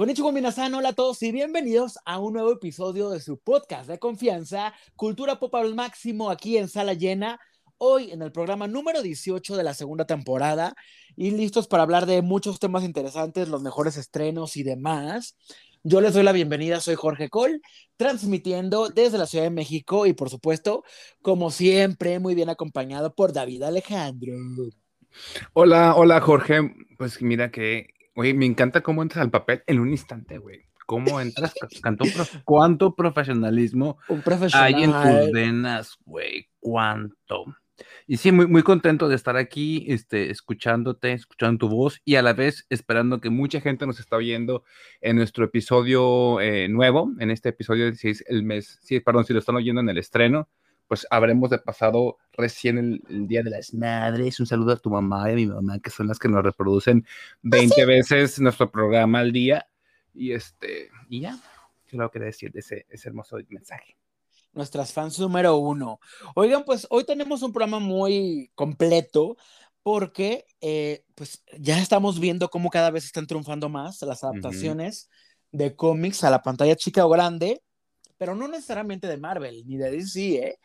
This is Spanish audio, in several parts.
Konnichiwa Minasan, hola a todos y bienvenidos a un nuevo episodio de su podcast de confianza, Cultura Pop al Máximo, aquí en Sala Llena. Hoy en el programa número 18 de la segunda temporada y listos para hablar de muchos temas interesantes, los mejores estrenos y demás. Yo les doy la bienvenida, soy Jorge Col, transmitiendo desde la Ciudad de México y por supuesto, como siempre, muy bien acompañado por David Alejandro. Hola, hola Jorge. Pues mira que Oye, me encanta cómo entras al papel en un instante, güey. ¿Cómo entras? ¿Cuánto profesionalismo un profesional. hay en tus venas, güey? ¿Cuánto? Y sí, muy, muy contento de estar aquí, este, escuchándote, escuchando tu voz y a la vez esperando que mucha gente nos está oyendo en nuestro episodio eh, nuevo, en este episodio, si es el mes, sí, perdón, si lo están oyendo en el estreno, pues habremos de pasado recién el, Día de las Madres. Un saludo a tu mamá y a mi mamá, que son las que nos reproducen 20 veces nuestro programa al día. Y este, y ya, lo que decir de ese, ese hermoso mensaje nuestras fans número uno. Oigan, pues hoy tenemos un programa muy completo porque eh, pues ya estamos viendo cómo cada vez están triunfando más las adaptaciones de cómics a la pantalla chica o grande pero no necesariamente de Marvel ni de DC, ¿eh?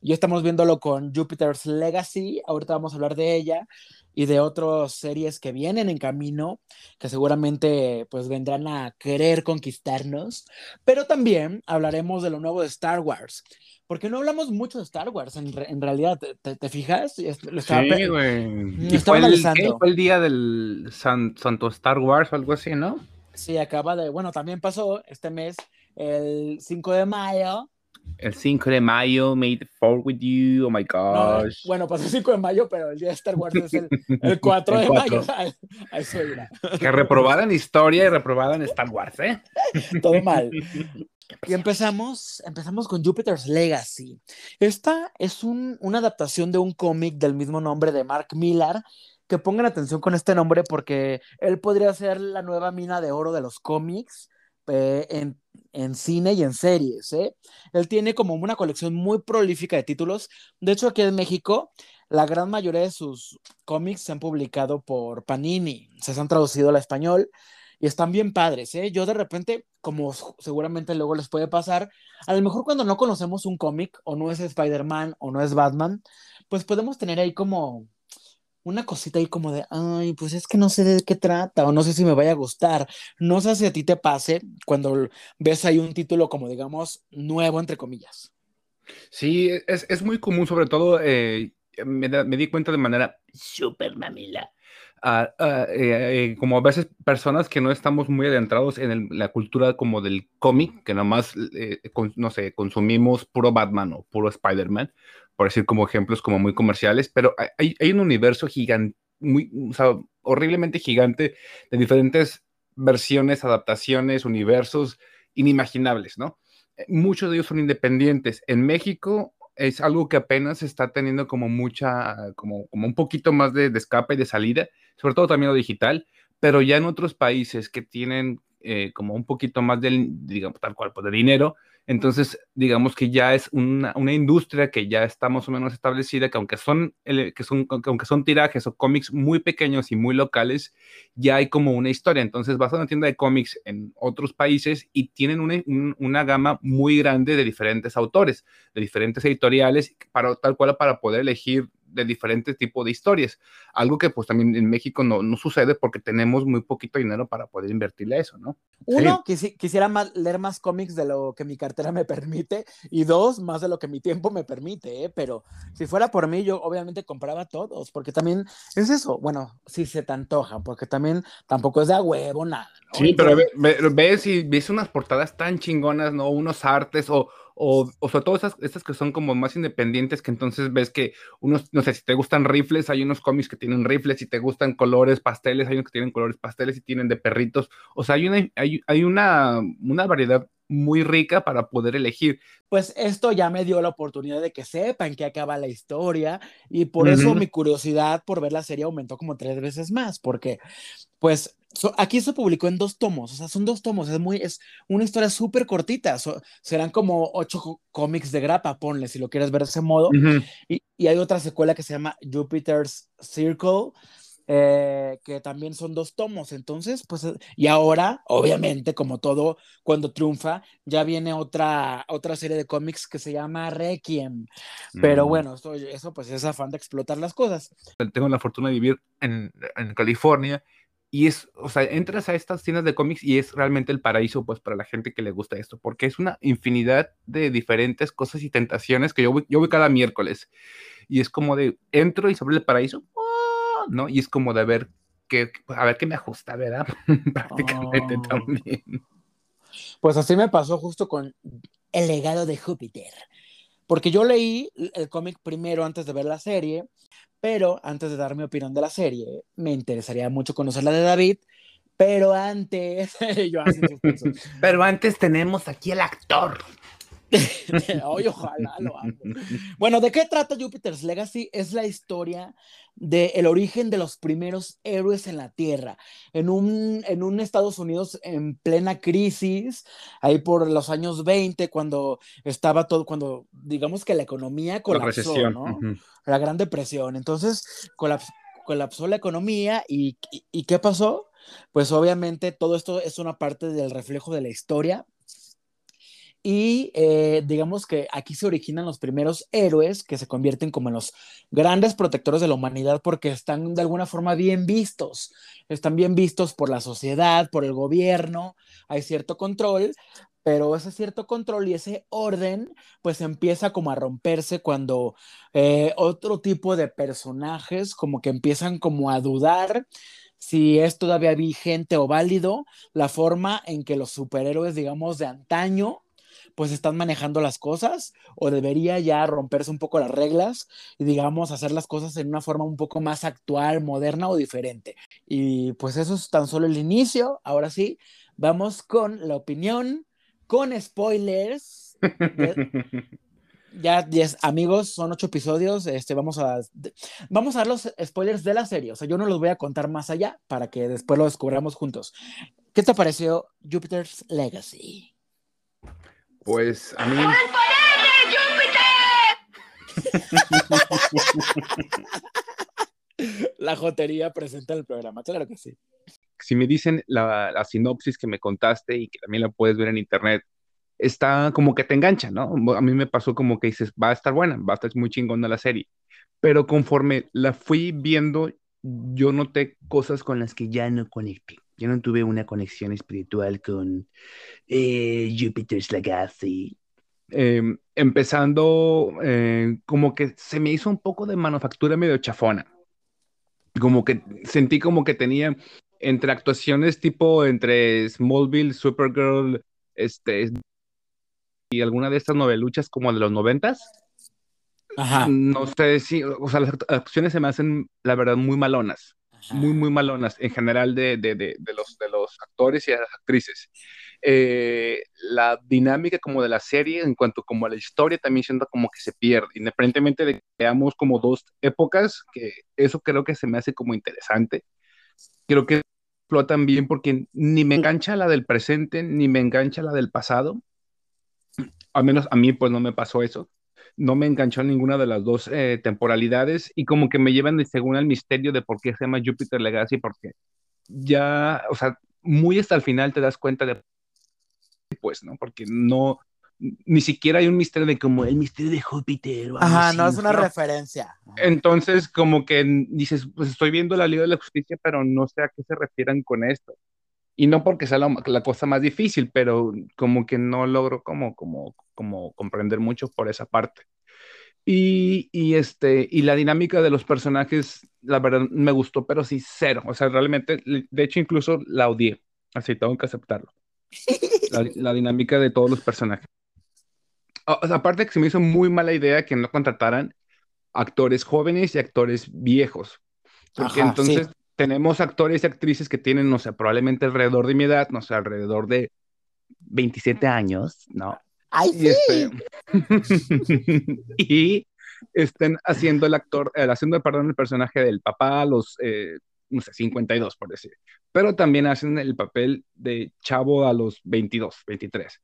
Ya estamos viéndolo con Jupiter's Legacy, ahorita vamos a hablar de ella y de otras series que vienen en camino, que seguramente pues vendrán a querer conquistarnos, pero también hablaremos de lo nuevo de Star Wars, porque no hablamos mucho de Star Wars, en, realidad, ¿te, fijas? sí, güey. Fue, fue el día del Santo Star Wars o algo así, ¿no? Sí, acaba de, bueno, también pasó este mes el 5 de mayo. El 5 de mayo, Made for with you, oh my gosh. bueno, pasó el 5 de mayo, pero el día de Star Wars es el, el 4 de mayo. eso Que reprobaran historia y reprobaran Star Wars, ¿eh? Todo mal. Y empezamos, empezamos con Jupiter's Legacy. Esta es un, una adaptación de un cómic del mismo nombre de Mark Millar. Que pongan atención con este nombre porque él podría ser la nueva mina de oro de los cómics eh, en, en, cine y en series. ¿eh? Él tiene como una colección muy prolífica de títulos. De hecho, aquí en México, la gran mayoría de sus cómics se han publicado por Panini, se han traducido al español y están bien padres. ¿eh? Yo de repente, como seguramente luego les puede pasar, a lo mejor cuando no conocemos un cómic o no es Spider-Man o no es Batman, pues podemos tener ahí como una cosita ahí como de, ay, pues es que no sé de qué trata o no sé si me vaya a gustar. No sé si a ti te pase cuando ves ahí un título como, digamos, nuevo, entre comillas. Sí, es, es muy común, sobre todo, eh, me, me, di cuenta de manera súper mamila. Ah, ah, eh, eh, como a veces personas que no estamos muy adentrados en la cultura como del cómic, que nomás, no sé, consumimos puro Batman o puro Spider-Man, por decir como ejemplos como muy comerciales, pero hay, hay un universo gigante, muy, o sea, horriblemente gigante de diferentes versiones, adaptaciones, universos inimaginables, ¿no? Eh, muchos de ellos son independientes. En México es algo que apenas está teniendo como mucha, como, como un poquito más de, de escape y de salida, sobre todo también lo digital, pero ya en otros países que tienen eh, como un poquito más del, digamos, tal cual, pues de dinero, entonces, digamos que ya es una, una, industria que ya está más o menos establecida, que aunque son, que son, aunque son tirajes o cómics muy pequeños y muy locales, ya hay como una historia. Entonces vas a una tienda de cómics en otros países y tienen una, una gama muy grande de diferentes autores, de diferentes editoriales, para, tal cual para poder elegir de diferentes tipos de historias. Algo que pues también en México no, no, sucede porque tenemos muy poquito dinero para poder invertirle a eso, ¿no? Uno, quisiera más, leer más cómics de lo que mi cartera me permite y dos, más de lo que mi tiempo me permite, ¿eh? pero si fuera por mí yo obviamente compraba todos porque también es eso, bueno, si se te antoja, porque también tampoco es de a huevo nada. ¿no? Sí, pero ves y ves unas portadas tan chingonas, ¿no? Unos artes o o, o sobre todo estas que son como más independientes, que entonces ves que unos, no sé, si te gustan rifles, hay unos cómics que tienen rifles, si te gustan colores pasteles, hay unos que tienen colores pasteles y tienen de perritos, o sea, hay una, hay, hay una, una variedad muy rica para poder elegir. Pues esto ya me dio la oportunidad de que sepan que acaba la historia y por eso mi curiosidad por ver la serie aumentó como tres veces más, porque pues aquí se publicó en dos tomos, o sea, son dos tomos, es, muy, es una historia súper cortita, serán como ocho cómics de grapa, ponle, si lo quieres ver de ese modo, y, y, hay otra secuela que se llama Jupiter's Circle, eh, que también son dos tomos. Entonces, pues, eh, y ahora, obviamente, como todo, cuando triunfa, ya viene otra, otra serie de cómics que se llama Requiem. Pero mm. bueno, eso, eso pues es afán de explotar las cosas. Tengo la fortuna de vivir en, en California y es, o sea, entras a estas tiendas de cómics y es realmente el paraíso, pues, para la gente que le gusta esto, porque es una infinidad de diferentes cosas y tentaciones que yo voy, yo voy cada miércoles. Y es como de, entro y sobre el paraíso, ¿no? Y es como de ver que, a ver qué me ajusta, ¿verdad? Prácticamente oh. también. Pues así me pasó justo con El legado de Júpiter. Porque yo leí el cómic primero antes de ver la serie, pero antes de dar mi opinión de la serie, me interesaría mucho conocer la de David. Pero antes, yo así Pero antes tenemos aquí el actor. ojalá lo hago. Bueno, ¿de qué trata Jupiter's Legacy? Es la historia del origen de los primeros héroes en la Tierra, en un, en un Estados Unidos en plena crisis, ahí por los años 20, cuando estaba todo, cuando digamos que la economía colapsó, la ¿no? La Gran Depresión. Entonces, colapsó la economía y, y ¿qué pasó? Pues obviamente todo esto es una parte del reflejo de la historia y eh, digamos que aquí se originan los primeros héroes que se convierten como en los grandes protectores de la humanidad porque están de alguna forma bien vistos. Están bien vistos por la sociedad, por el gobierno, hay cierto control, pero ese cierto control y ese orden pues empieza como a romperse cuando eh, otro tipo de personajes como que empiezan como a dudar si es todavía vigente o válido la forma en que los superhéroes, digamos, de antaño pues están manejando las cosas o debería ya romperse un poco las reglas y digamos hacer las cosas en una forma un poco más actual, moderna o diferente. Y pues eso es tan solo el inicio. Ahora sí, vamos con la opinión, con spoilers. ya 10 amigos, son ocho episodios, este, vamos a, vamos a dar los spoilers de la serie, o sea, yo no los voy a contar más allá para que después lo descubramos juntos. ¿Qué te pareció Jupiter's Legacy? Pues a mí. la jotería presenta el programa, claro que sí. Si me dicen la, la, sinopsis que me contaste y que también la puedes ver en internet, está como que te engancha, ¿no? A mí me pasó como que dices, va a estar buena, va a estar muy chingona la serie. Pero conforme la fui viendo, yo noté cosas con las que ya no conecté. Yo no tuve una conexión espiritual con eh, Jupiter's Legacy. Em, empezando, eh, como que se me hizo un poco de manufactura medio chafona. Como que sentí como que tenía entre actuaciones tipo entre Smallville, Supergirl, este, y alguna de estas noveluchas como de los noventas. Ajá. No sé si, o sea, las actuaciones se me hacen, la verdad, muy malonas muy, muy malonas en general de, de, de, de, los, de los actores y las actrices. Eh, la dinámica como de la serie en cuanto como a la historia también siento como que se pierde, independientemente de que veamos como dos épocas, que eso creo que se me hace como interesante. Creo que explotan bien porque ni me engancha la del presente, ni me engancha la del pasado. Al menos a mí pues no me pasó eso no me enganchó en ninguna de las dos eh, temporalidades y como que me llevan de, según el misterio de por qué se llama Jupiter Legacy, porque ya, o sea, muy hasta el final te das cuenta de, pues, ¿no? Porque no, ni siquiera hay un misterio de como el misterio de Júpiter. Ajá, no es una referencia. Entonces, como que dices, pues estoy viendo la Liga de la Justicia, pero no sé a qué se refieran con esto. Y no porque sea la, cosa más difícil, pero como que no logro como, como, como comprender mucho por esa parte. Y, y, este, y la dinámica de los personajes, la verdad, me gustó, pero sí, cero. O sea, realmente, de hecho, incluso la odié. Así tengo que aceptarlo. La, dinámica de todos los personajes. aparte que se me hizo muy mala idea que no contrataran actores jóvenes y actores viejos. Porque entonces tenemos actores y actrices que tienen, no sé, probablemente alrededor de mi edad, no sé, alrededor de 27 años, ¿no? ¡Ay, sí! y, estén haciendo el actor, eh, haciendo, perdón, el personaje del papá a los, eh, no sé, 52, por decir. Pero también hacen el papel de chavo a los 22, 23.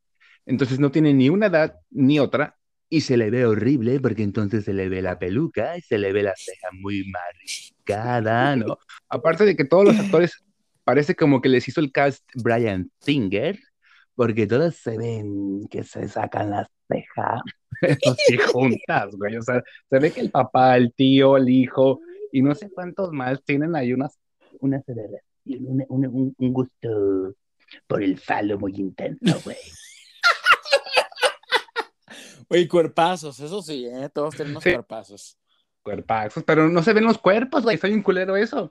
Entonces no tienen ni una edad ni otra y se le ve horrible porque entonces se le ve la peluca y se le ve la ceja muy marcada, ¿no? Aparte de que todos los actores parece como que les hizo el cast Brian Singer, porque todos se ven que se sacan las cejas juntas, güey. O sea, se ve que el papá, el tío, el hijo y no sé cuántos más tienen ahí unas, una un, un, un gusto por el falo muy intenso, güey. Oye, cuerpazos, eso sí, ¿eh? Todos tenemos cuerpazos. Cuerpazos, pero no se ven los cuerpos, güey, está bien culero eso.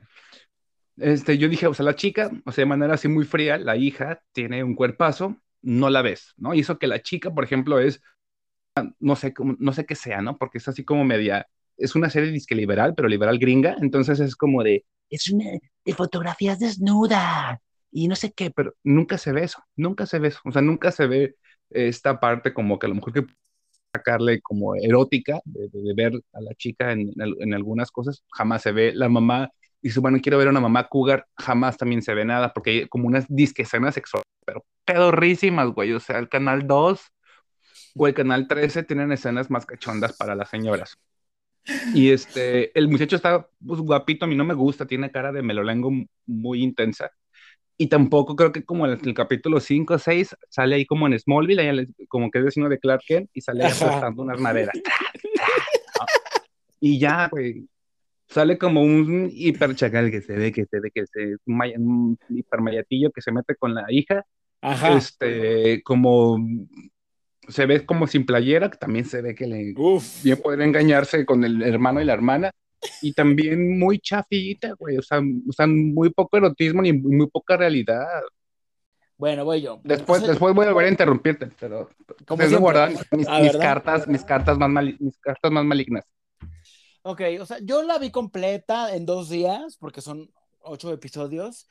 Este, yo dije, o sea, la chica, o sea, de manera así muy fría, la hija tiene un cuerpazo, no la ves, ¿no? Y eso que la chica, por ejemplo, es, no sé, no sé qué sea, ¿no? Porque es así como media, es una serie disque liberal, pero liberal gringa, entonces es como de, es una de fotografías desnudas y no sé qué, pero nunca se ve eso, nunca se ve eso, o sea, nunca se ve esta parte como que a lo mejor que sacarle como erótica, de, ver a la chica en, en, algunas cosas, jamás se ve. La mamá dice, bueno, quiero ver a una mamá cougar, jamás también se ve nada, porque hay como unas disque escenas sexuales, pero pedorrísimas, güey. O sea, el canal 2 o el canal 13 tienen escenas más cachondas para las señoras. Y este, el muchacho está pues, guapito, a mí no me gusta, tiene cara de melolengo muy intensa y tampoco creo que como el, capítulo 5 o 6 sale ahí como en Smallville, como que es vecino de Clark Kent y sale apostando unas maderas. y ya, güey, sale como un hiperchacal que se ve, que se ve, que se, un, hipermayatillo que se mete con la hija. Ajá. Este, como se ve como sin playera, que también se ve que le bien poder engañarse con el hermano y la hermana y también muy chafita, güey, o sea, muy poco erotismo ni muy poca realidad. Bueno, voy yo. Después, después voy a volver a interrumpirte, pero como guardar mis, ah, mis cartas, mis cartas más mis cartas más malignas. Ok, o sea, yo la vi completa en dos días, porque son ocho episodios,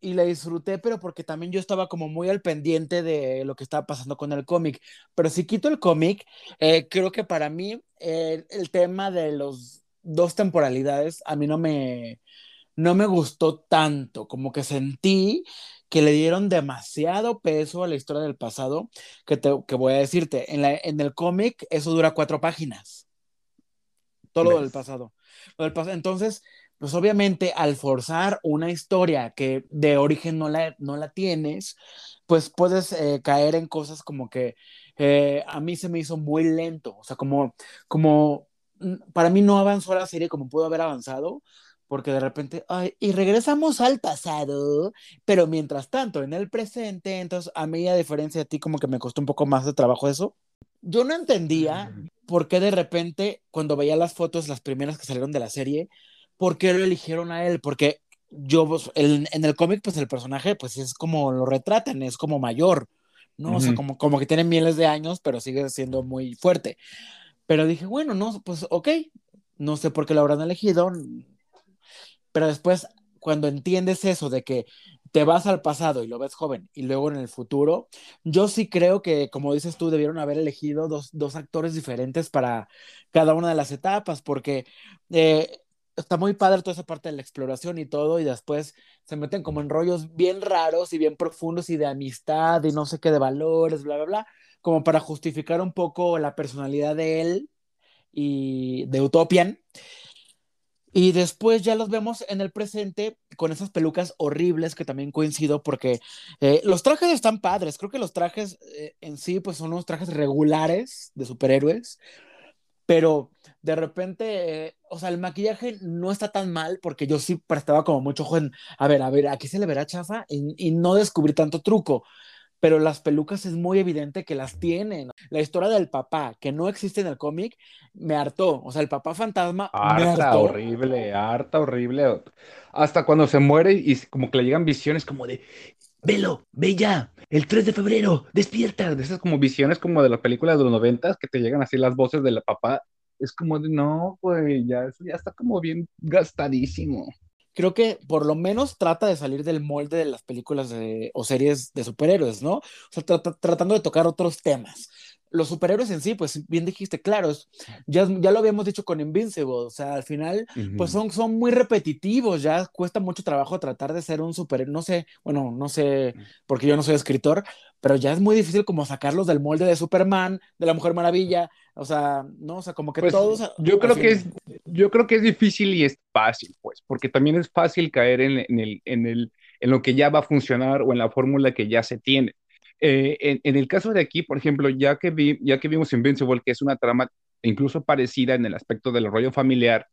y la disfruté, pero porque también yo estaba como muy al pendiente de lo que estaba pasando con el cómic. Pero si quito el cómic, eh, creo que para mí eh, el tema de los dos temporalidades a mí no me, no me gustó tanto, como que sentí que le dieron demasiado peso a la historia del pasado, que, te, que voy a decirte, en, la, en el cómic eso dura cuatro páginas, todo lo del pasado. Entonces, pues obviamente al forzar una historia que de origen no la, no la tienes, pues puedes eh, caer en cosas como que eh, a mí se me hizo muy lento, o sea, como, como para mí no avanzó la serie como pudo haber avanzado, porque de repente, ay, y regresamos al pasado, pero mientras tanto, en el presente, entonces a mí, a diferencia de ti, como que me costó un poco más de trabajo eso. Yo no entendía por qué de repente, cuando veía las fotos, las primeras que salieron de la serie, por qué lo eligieron a él, porque yo, pues, en el cómic, pues el personaje, pues es como lo retratan, es como mayor, ¿no? O sea, como, como que tiene miles de años, pero sigue siendo muy fuerte. Pero dije, bueno, no, pues ok, no sé por qué lo habrán elegido, pero después cuando entiendes eso de que te vas al pasado y lo ves joven y luego en el futuro, yo sí creo que, como dices tú, debieron haber elegido dos, dos actores diferentes para cada una de las etapas, porque eh, está muy padre toda esa parte de la exploración y todo, y después se meten como en rollos bien raros y bien profundos y de amistad y no sé qué de valores, bla, bla, bla como para justificar un poco la personalidad de él y de Utopian. Y después ya los vemos en el presente con esas pelucas horribles que también coincido porque eh, los trajes están padres. Creo que los trajes eh, en sí pues son unos trajes regulares de superhéroes. Pero de repente, eh, o sea, el maquillaje no está tan mal porque yo sí prestaba como mucho ojo en, a ver, a ver, aquí se le verá chafa y, y no descubrí tanto truco pero las pelucas es muy evidente que las tienen. La historia del papá, que no existe en el cómic, me hartó. O sea, el papá fantasma. Harta, horrible, harta, horrible. Hasta cuando se muere y como que le llegan visiones como de. Velo, ve ya, el 3 de febrero, despierta. De esas como visiones como de las películas de los noventas que te llegan así las voces del papá. Es como de, no, pues ya, ya está como bien gastadísimo creo que por lo menos trata de salir del molde de las películas o series de superhéroes, ¿no? O sea, tratando de tocar otros temas. Los superhéroes en sí, pues bien dijiste, claro, ya, ya lo habíamos dicho con Invincible, o sea, al final, pues son, son muy repetitivos, ya cuesta mucho trabajo tratar de ser un superhéroe, no sé, bueno, no sé, porque yo no soy escritor, pero ya es muy difícil como sacarlos del molde de Superman, de la Mujer Maravilla, o sea, no, o sea, como que pues, todos. Yo creo que es, yo creo que es difícil y es fácil, pues, porque también es fácil caer en, el, en, el, en lo que ya va a funcionar o en la fórmula que ya se tiene. Eh, en, en, el caso de aquí, por ejemplo, ya que, vi, ya que vimos Invincible, que es una trama incluso parecida en el aspecto del rollo familiar,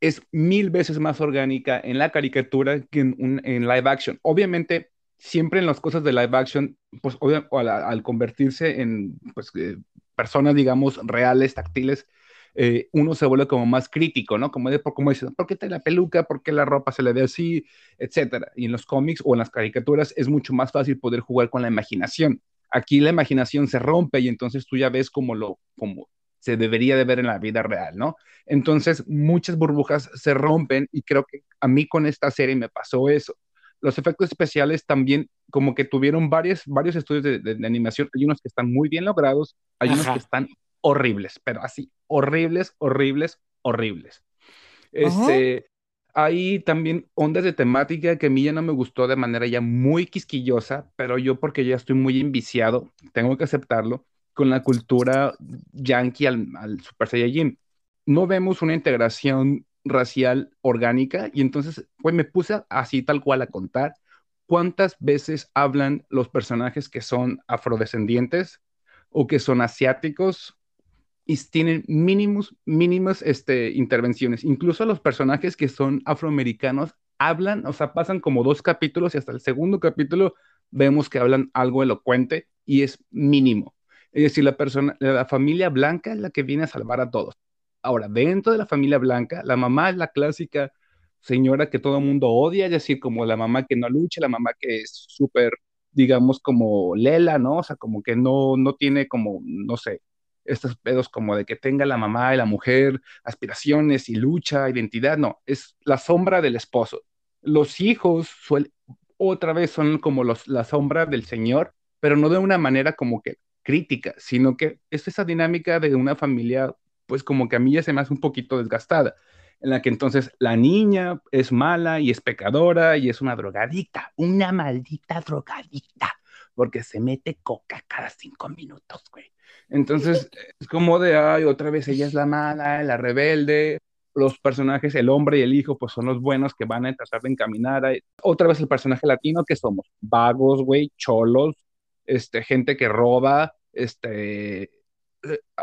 es mil veces más orgánica en la caricatura que en, en live action. Obviamente, siempre en las cosas de live action, pues al, al, convertirse en pues, eh, personas, digamos, reales, táctiles, eh, uno se vuelve como más crítico, ¿no? Como, de, como dices, ¿por qué te la peluca? ¿Por qué la ropa se le ve así? Etcétera. Y en los cómics o en las caricaturas es mucho más fácil poder jugar con la imaginación. Aquí la imaginación se rompe y entonces tú ya ves como lo, como se debería de ver en la vida real, ¿no? Entonces, muchas burbujas se rompen y creo que a mí con esta serie me pasó eso. Los efectos especiales también como que tuvieron varios, varios estudios de, animación. Hay unos que están muy bien logrados, hay unos que están horribles, pero así, horribles, horribles, horribles. Este, hay también ondas de temática que a mí ya no me gustó de manera ya muy quisquillosa, pero yo porque ya estoy muy enviciado, tengo que aceptarlo, con la cultura yankee al, al Super Saiyajin. No vemos una integración racial orgánica y entonces pues me puse así tal cual a contar cuántas veces hablan los personajes que son afrodescendientes o que son asiáticos y tienen mínimos, mínimas este, intervenciones. Incluso los personajes que son afroamericanos hablan, o sea, pasan como dos capítulos y hasta el segundo capítulo vemos que hablan algo elocuente y es mínimo. Es decir, la persona, la familia blanca es la que viene a salvar a todos. Ahora, dentro de la familia blanca, la mamá es la clásica señora que todo el mundo odia, es decir, como la mamá que no lucha, la mamá que es súper, digamos, como lela, ¿no? O sea, como que no, no tiene como, no sé, estos pedos como de que tenga la mamá y la mujer aspiraciones y lucha, identidad, no, es la sombra del esposo. Los hijos otra vez son como los, la sombra del Señor, pero no de una manera como que crítica, sino que es esa dinámica de una familia, pues como que a mí ya se me hace un poquito desgastada, en la que entonces la niña es mala y es pecadora y es una drogadicta, una maldita drogadicta, porque se mete coca cada cinco minutos, güey. Entonces es como de, ay, otra vez ella es la mala, la rebelde, los personajes, el hombre y el hijo, pues son los buenos que van a tratar de encaminar. A... Otra vez el personaje latino, que somos vagos, güey, cholos, este, gente que roba, este,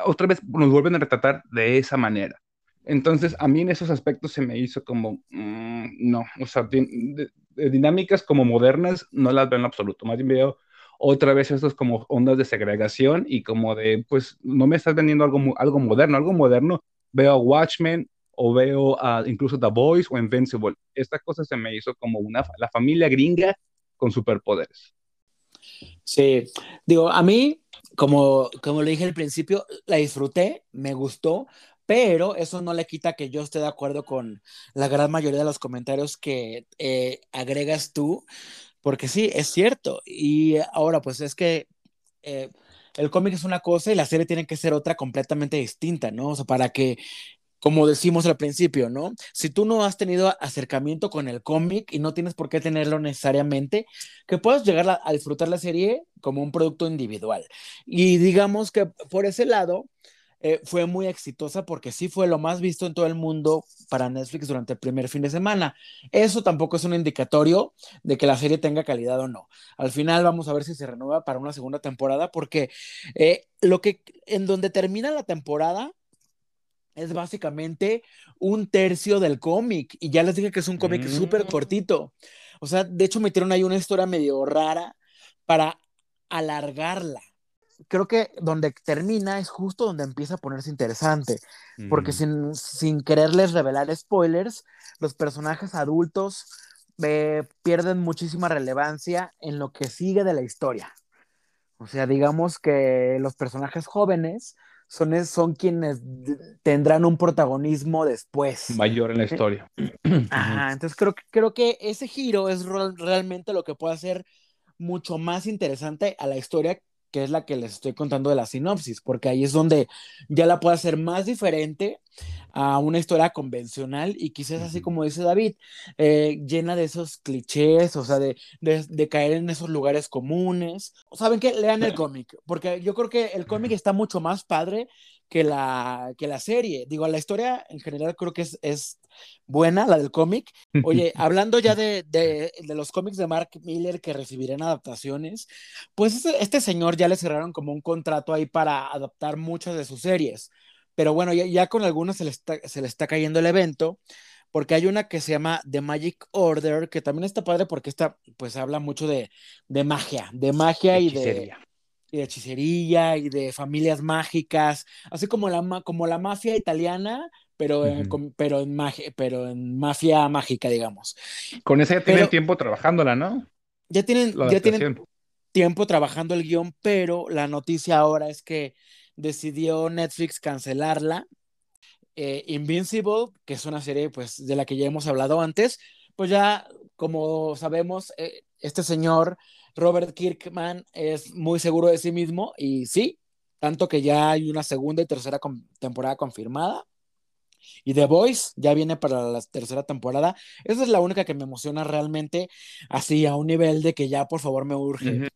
otra vez nos vuelven a retratar de esa manera. Entonces, a mí en esos aspectos se me hizo como, mm, no, o sea, dinámicas como modernas no las veo en absoluto, más bien veo otra vez estos como ondas de segregación y como de, pues, no me estás vendiendo algo, algo moderno, algo moderno, veo Watchmen o veo a incluso The Boys o Invincible. Esta cosa se me hizo como una, la familia gringa con superpoderes. Sí, digo, a mí, como, como le dije al principio, la disfruté, me gustó, pero eso no le quita que yo esté de acuerdo con la gran mayoría de los comentarios que eh, agregas tú, porque sí, es cierto. Y ahora, pues es que eh, el cómic es una cosa y la serie tiene que ser otra completamente distinta, ¿no? O sea, para que como decimos al principio, ¿no? Si tú no has tenido acercamiento con el cómic y no tienes por qué tenerlo necesariamente, que puedas llegar a, disfrutar la serie como un producto individual. Y digamos que por ese lado eh, fue muy exitosa porque sí fue lo más visto en todo el mundo para Netflix durante el primer fin de semana. Eso tampoco es un indicatorio de que la serie tenga calidad o no. Al final vamos a ver si se renueva para una segunda temporada porque eh, lo que en donde termina la temporada es básicamente un tercio del cómic. Y ya les dije que es un cómic súper mm. cortito. O sea, de hecho metieron ahí una historia medio rara para alargarla. Creo que donde termina es justo donde empieza a ponerse interesante, porque sin, sin quererles revelar spoilers, los personajes adultos eh, pierden muchísima relevancia en lo que sigue de la historia. O sea, digamos que los personajes jóvenes son, son quienes tendrán un protagonismo después. Mayor en la historia. Ajá, entonces creo, creo que ese giro es realmente lo que puede hacer mucho más interesante a la historia que es la que les estoy contando de la sinopsis, porque ahí es donde ya la puedo hacer más diferente a una historia convencional y quizás así como dice David, eh, llena de esos clichés, o sea, de, de, caer en esos lugares comunes. ¿Saben qué? Lean el cómic, porque yo creo que el cómic está mucho más padre que la, que la serie. Digo, la historia en general creo que es, es buena, la del cómic. Oye, hablando ya de, de, de, los cómics de Mark Miller que recibirán adaptaciones, pues este, este, señor ya le cerraron como un contrato ahí para adaptar muchas de sus series. Pero bueno, ya, ya con algunas se le, está, se le está cayendo el evento porque hay una que se llama The Magic Order, que también está padre porque esta pues habla mucho de, de magia, de magia y de, y de hechicería y de familias mágicas, así como la, como la mafia italiana, pero, en, pero, en pero en mafia mágica, digamos. Con esa ya tienen tiempo trabajándola, ¿no? Ya tienen, ya tienen tiempo trabajando el guion, pero la noticia ahora es que decidió Netflix cancelarla. Eh, Invincible, que es una serie pues, de la que ya hemos hablado antes, pues ya, como sabemos, eh, este señor Robert Kirkman es muy seguro de sí mismo y sí, tanto que ya hay una segunda y tercera temporada confirmada. Y The Voice ya viene para la tercera temporada. Esa es la única que me emociona realmente, así a un nivel de que ya por favor me urge.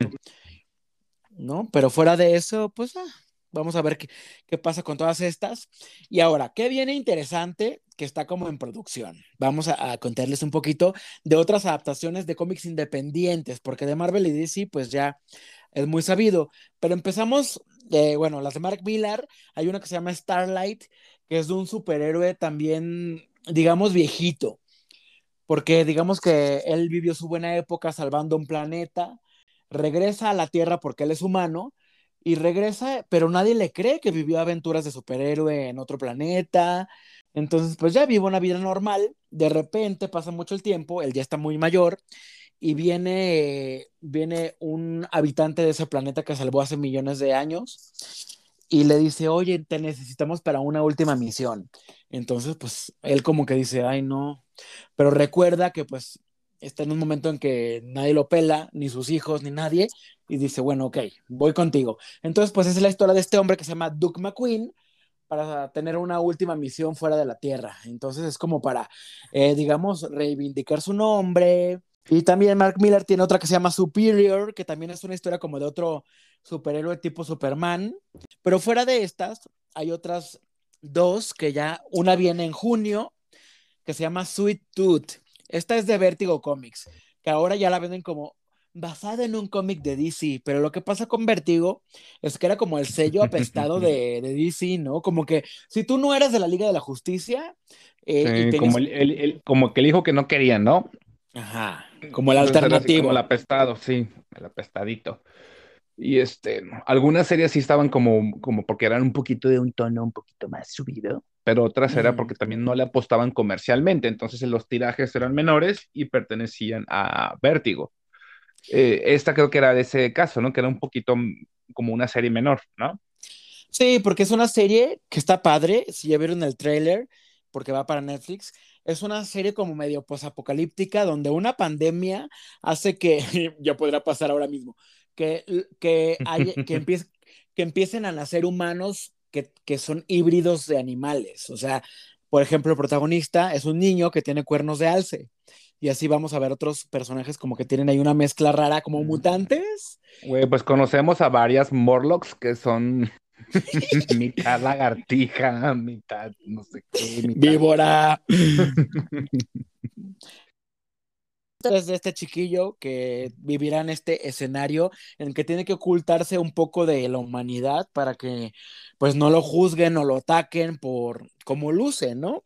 ¿No? Pero fuera de eso, pues ah, vamos a ver qué, qué, pasa con todas estas. Y ahora, ¿qué viene interesante que está como en producción? Vamos a, contarles un poquito de otras adaptaciones de cómics independientes, porque de Marvel y DC, pues ya es muy sabido. Pero empezamos, eh, bueno, las de Mark Millar, hay una que se llama Starlight, que es de un superhéroe también, digamos, viejito, porque digamos que él vivió su buena época salvando un planeta, regresa a la Tierra porque él es humano, y regresa, pero nadie le cree que vivió aventuras de superhéroe en otro planeta. Entonces, pues ya vive una vida normal, de repente pasa mucho el tiempo, él ya está muy mayor y viene, viene un habitante de ese planeta que salvó hace millones de años y le dice, oye, te necesitamos para una última misión. Entonces, pues él como que dice, ay, no, pero recuerda que pues está en un momento en que nadie lo pela, ni sus hijos, ni nadie, y dice, bueno, ok, voy contigo. Entonces, pues esa es la historia de este hombre que se llama Duke McQueen para tener una última misión fuera de la Tierra. Entonces es como para, eh, digamos, reivindicar su nombre. Y también Mark Miller tiene otra que se llama Superior, que también es una historia como de otro superhéroe tipo Superman. Pero fuera de estas, hay otras dos que ya, una viene en junio, que se llama Sweet Tooth esta es de Vertigo Comics, que ahora ya la venden como basada en un cómic de DC, pero lo que pasa con Vertigo es que era como el sello apestado de, de DC, ¿no? Como que si tú no eras de la Liga de la Justicia... Eh, como, el, como que el hijo que no quería, ¿no? Ajá, como el alternativo. Como el apestado, sí, el apestadito. Y este, algunas series sí estaban como, como porque eran un poquito de un tono un poquito más subido pero otras era porque también no le apostaban comercialmente, entonces los tirajes eran menores y pertenecían a Vértigo. Eh, esta creo que era de ese caso, ¿no? Que era un poquito como una serie menor, ¿no? Sí, porque es una serie que está padre, si ya vieron el trailer, porque va para Netflix, es una serie como medio posapocalíptica donde una pandemia hace que, ya podrá pasar ahora mismo, que, que, que, que empiecen a nacer humanos que, son híbridos de animales. O sea, por ejemplo, el protagonista es un niño que tiene cuernos de alce. Y así vamos a ver otros personajes como que tienen ahí una mezcla rara, como mutantes. Güey, pues conocemos a varias Morlocks que son mitad lagartija, mitad no sé qué. Víbora. es de este chiquillo que vivirá en este escenario en que tiene que ocultarse un poco de la humanidad para que pues no lo juzguen o lo ataquen por cómo luce, ¿no?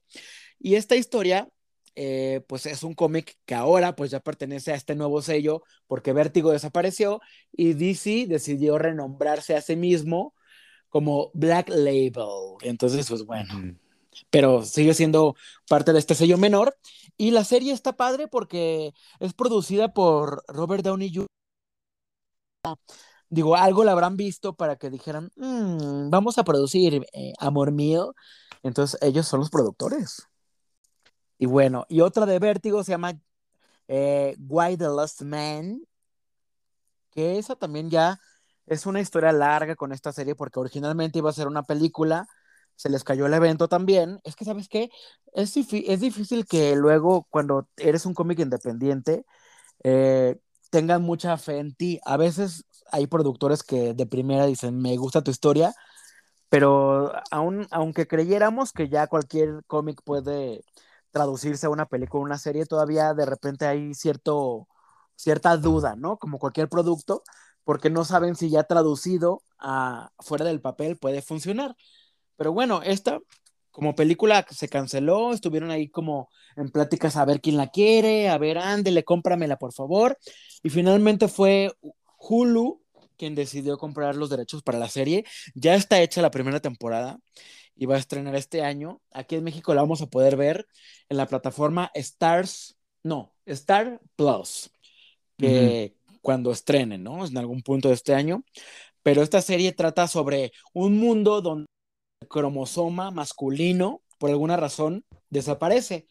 Y esta historia eh, pues es un cómic que ahora pues ya pertenece a este nuevo sello porque Vértigo desapareció y DC decidió renombrarse a sí mismo como Black Label. Entonces, pues bueno pero sigue siendo parte de este sello menor. Y la serie está padre porque es producida por Robert Downey Jr. Digo, algo la habrán visto para que dijeran, mm, vamos a producir eh, Amor Mío. Entonces ellos son los productores. Y bueno, y otra de Vértigo se llama eh, Why the Lost Man, que esa también ya es una historia larga con esta serie porque originalmente iba a ser una película, se les cayó el evento también. Es que, ¿sabes qué? Es, es difícil que luego, cuando eres un cómic independiente, eh, tengan mucha fe en ti. A veces hay productores que de primera dicen, me gusta tu historia, pero aun, aunque creyéramos que ya cualquier cómic puede traducirse a una película o una serie, todavía de repente hay cierto, cierta duda, ¿no? Como cualquier producto, porque no saben si ya traducido a fuera del papel puede funcionar. Pero bueno, esta como película se canceló, estuvieron ahí como en pláticas a ver quién la quiere, a ver, ándele, cómpramela por favor. Y finalmente fue Hulu quien decidió comprar los derechos para la serie. Ya está hecha la primera temporada y va a estrenar este año. Aquí en México la vamos a poder ver en la plataforma Stars, no, Star Plus, que cuando estrenen, ¿no? En algún punto de este año. Pero esta serie trata sobre un mundo donde cromosoma masculino, por alguna razón, desaparece.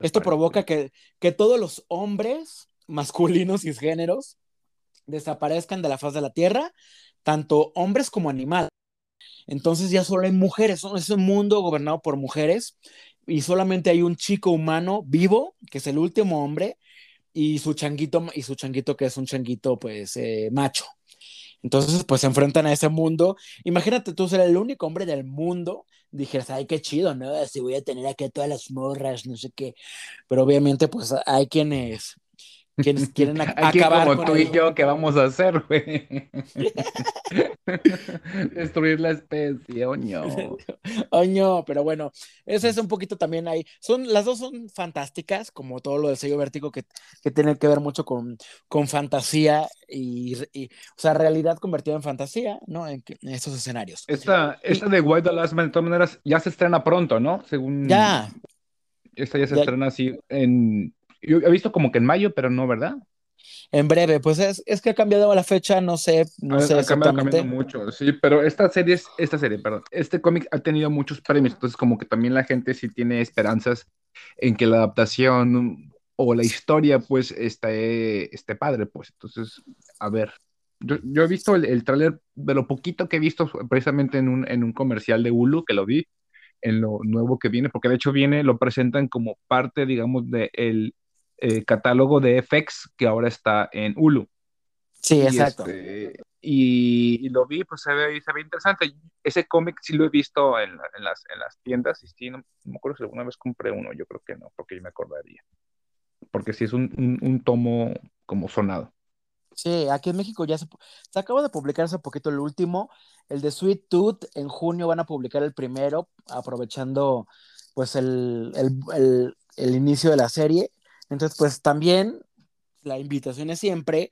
Esto provoca que, que todos los hombres masculinos y géneros desaparezcan de la faz de la Tierra, tanto hombres como animales. Entonces ya solo hay mujeres, es un mundo gobernado por mujeres y solamente hay un chico humano vivo, que es el último hombre, y su changuito, y su changuito que es un changuito pues eh, macho. Entonces pues se enfrentan a ese mundo. Imagínate tú ser el único hombre del mundo, dijeras, ay, qué chido, ¿no? Si voy a tener aquí todas las morras, no sé qué. Pero obviamente pues hay quienes quienes quieren acabar como tú y yo, ¿qué vamos a hacer, güey? Destruir la especie, oño. Oño, pero bueno, ese es un poquito también ahí. Son, las dos son fantásticas, como todo lo del sello vértigo que, que tiene que ver mucho con, con fantasía y, o sea, realidad convertida en fantasía, ¿no? En, estos escenarios. Esta, esta de White the Last Man, de todas maneras, ya se estrena pronto, ¿no? Según. Ya. Esta ya se estrena así en yo he visto como que en mayo, pero no, ¿verdad? En breve, pues es, es que ha cambiado la fecha, no sé, no ha, sé ha cambiado, mucho, sí, pero esta serie, es, esta serie, perdón, este cómic ha tenido muchos premios, entonces como que también la gente sí tiene esperanzas en que la adaptación o la historia, pues, esté, esté padre, pues, entonces, a ver, yo, yo he visto el, el tráiler de lo poquito que he visto precisamente en un, en un comercial de Hulu, que lo vi, en lo nuevo que viene, porque de hecho viene, lo presentan como parte, digamos, del de eh, catálogo de FX que ahora está en Hulu. Sí, exacto. Este, y, lo vi, pues se ve, se ve interesante. Ese cómic sí lo he visto en, en, las, en las tiendas y sí, no, me acuerdo si alguna vez compré uno, yo creo que no, porque yo me acordaría. Porque sí es un, un, un tomo como sonado. Sí, aquí en México ya se, se acaba de publicar hace poquito el último, el de Sweet Tooth, en junio van a publicar el primero, aprovechando pues el, el, el, el inicio de la serie. Entonces, pues también la invitación es siempre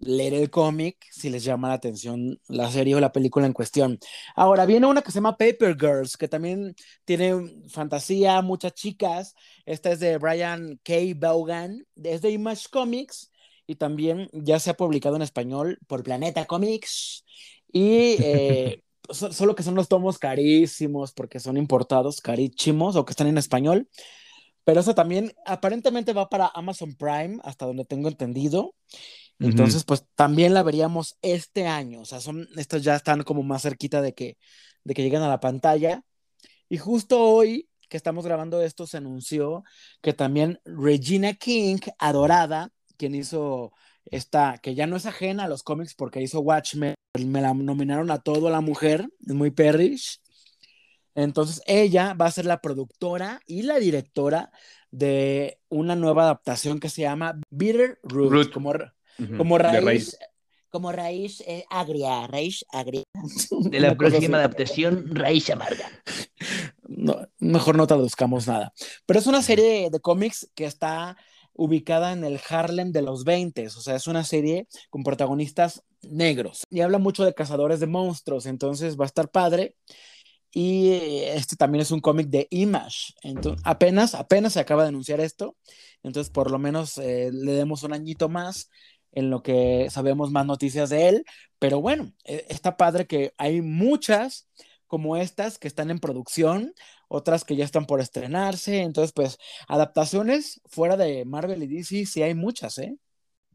leer el cómic si les llama la atención la serie o la película en cuestión. Ahora viene una que se llama Paper Girls, que también tiene fantasía, muchas chicas. Esta es de Brian K. Vaughan, es de Image Comics y también ya se ha publicado en español por Planeta Comics. Y eh, solo que son los tomos carísimos porque son importados, carísimos o que están en español. Pero eso también aparentemente va para Amazon Prime, hasta donde tengo entendido. Entonces, pues también la veríamos este año. O sea, son, estos ya están como más cerquita de que, de que lleguen a la pantalla. Y justo hoy que estamos grabando esto, se anunció que también Regina King, adorada, quien hizo esta, que ya no es ajena a los cómics porque hizo Watchmen, me la nominaron a todo la mujer, es muy perrish. Entonces ella va a ser la productora y la directora de una nueva adaptación que se llama Bitter Root, Como, como raíz, como raíz eh, agria, raíz agria. De la próxima adaptación, raíz amarga. No, mejor no traduzcamos nada. Pero es una serie de cómics que está ubicada en el Harlem de los 20, o sea, es una serie con protagonistas negros y habla mucho de cazadores de monstruos, entonces va a estar padre. Y este también es un cómic de Image. Entonces, apenas, apenas se acaba de anunciar esto. Entonces, por lo menos eh, le demos un añito más en lo que sabemos más noticias de él. Pero bueno, eh, está padre que hay muchas como estas que están en producción, otras que ya están por estrenarse. Entonces, pues, adaptaciones fuera de Marvel y DC, sí hay muchas, ¿eh?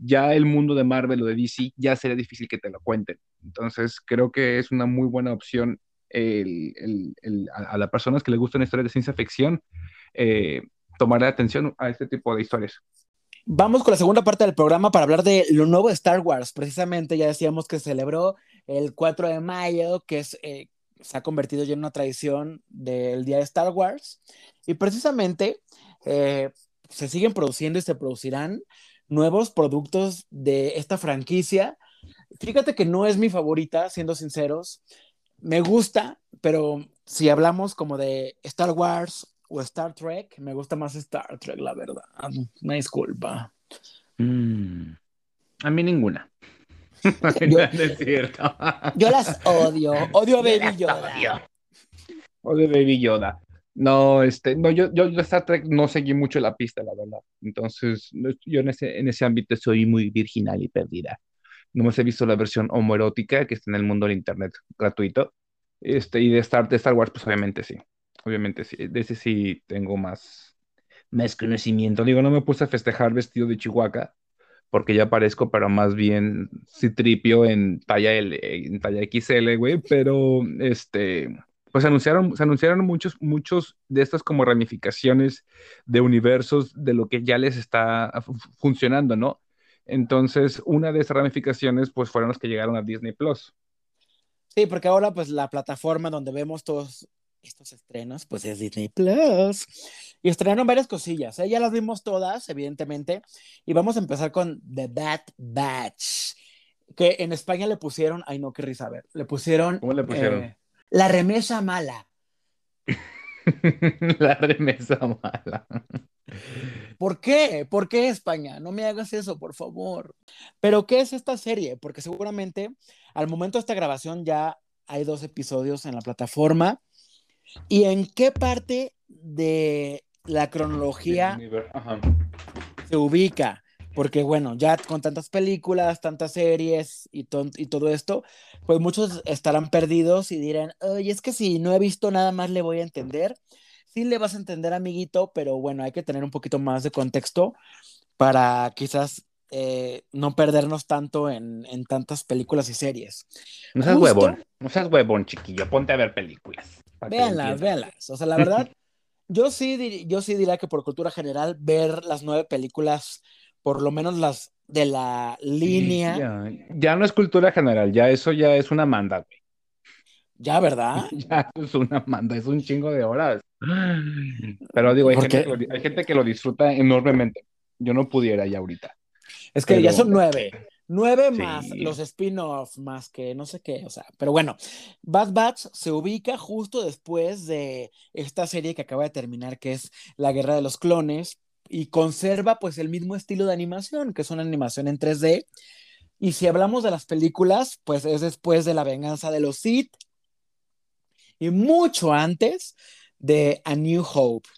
ya el mundo de Marvel o de DC ya sería difícil que te lo cuenten. Entonces, creo que es una muy buena opción el, el, a, las personas que les gustan historias de ciencia ficción eh, atención a este tipo de historias. Vamos con la segunda parte del programa para hablar de lo nuevo de Star Wars. Precisamente ya decíamos que celebró el 4 de mayo, que es, eh, se ha convertido ya en una tradición del día de Star Wars. Y precisamente eh, se siguen produciendo y se producirán nuevos productos de esta franquicia. Fíjate que no es mi favorita, siendo sinceros. Me gusta, pero si hablamos como de Star Wars o Star Trek, me gusta más Star Trek, la verdad. Una disculpa. Mm, a mí ninguna. yo, es cierto. yo las odio. Odio a Baby Yoda. Odio. Baby Yoda. No, este, no, yo, yo, Star Trek no seguí mucho la pista, la verdad. Entonces, yo en ese, en ese ámbito soy muy virginal y perdida. No me he visto la versión homoerótica que está en el mundo del internet gratuito. Este, y de Star, de Star Wars, pues obviamente sí. Obviamente sí. De ese sí tengo más, más conocimiento. Digo, no me puse a festejar vestido de Chihuahua, porque ya parezco, pero más bien citripio en talla L, en talla XL, güey. Pero este pues anunciaron, se anunciaron muchos, muchos de estas como ramificaciones de universos de lo que ya les está funcionando, ¿no? Entonces, una de esas ramificaciones, pues fueron las que llegaron a Disney Plus. Sí, porque ahora, pues la plataforma donde vemos todos estos estrenos, pues es Disney Plus. Y estrenaron varias cosillas, ¿eh? ya las vimos todas, evidentemente. Y vamos a empezar con The Bad Batch, que en España le pusieron, ay no, qué risa, a ver, le pusieron... ¿Cómo le pusieron? Eh, la remesa mala. la remesa mala. ¿Por qué? ¿Por qué España? No me hagas eso, por favor. Pero, ¿qué es esta serie? Porque seguramente al momento de esta grabación ya hay dos episodios en la plataforma. ¿Y en qué parte de la cronología se ubica? porque bueno, ya con tantas películas, tantas series y, y todo esto, pues muchos estarán perdidos y dirán, oye, es que si no he visto nada más le voy a entender. Sí le vas a entender, amiguito, pero bueno, hay que tener un poquito más de contexto para quizás eh, no perdernos tanto en, en, tantas películas y series. No seas huevón, no seas huevón, chiquillo, ponte a ver películas. Véanlas, véanlas. O sea, la verdad, yo sí, yo sí diría que por cultura general, ver las nueve películas por lo menos las de la línea. Ya, no es cultura general, ya eso ya es una manda, güey. Ya, ¿verdad? ya es una manda, es un chingo de horas. Pero digo, hay, gente que, lo, disfruta enormemente. Yo no pudiera ya ahorita. Es que ya son nueve. Nueve más los spin-offs, más que no sé qué, o sea, pero bueno, Bad Batch se ubica justo después de esta serie que acaba de terminar, que es La Guerra de los Clones, y conserva pues el mismo estilo de animación, que es una animación en 3D. Y si hablamos de las películas, pues es después de La venganza de los Sith y mucho antes de A New Hope.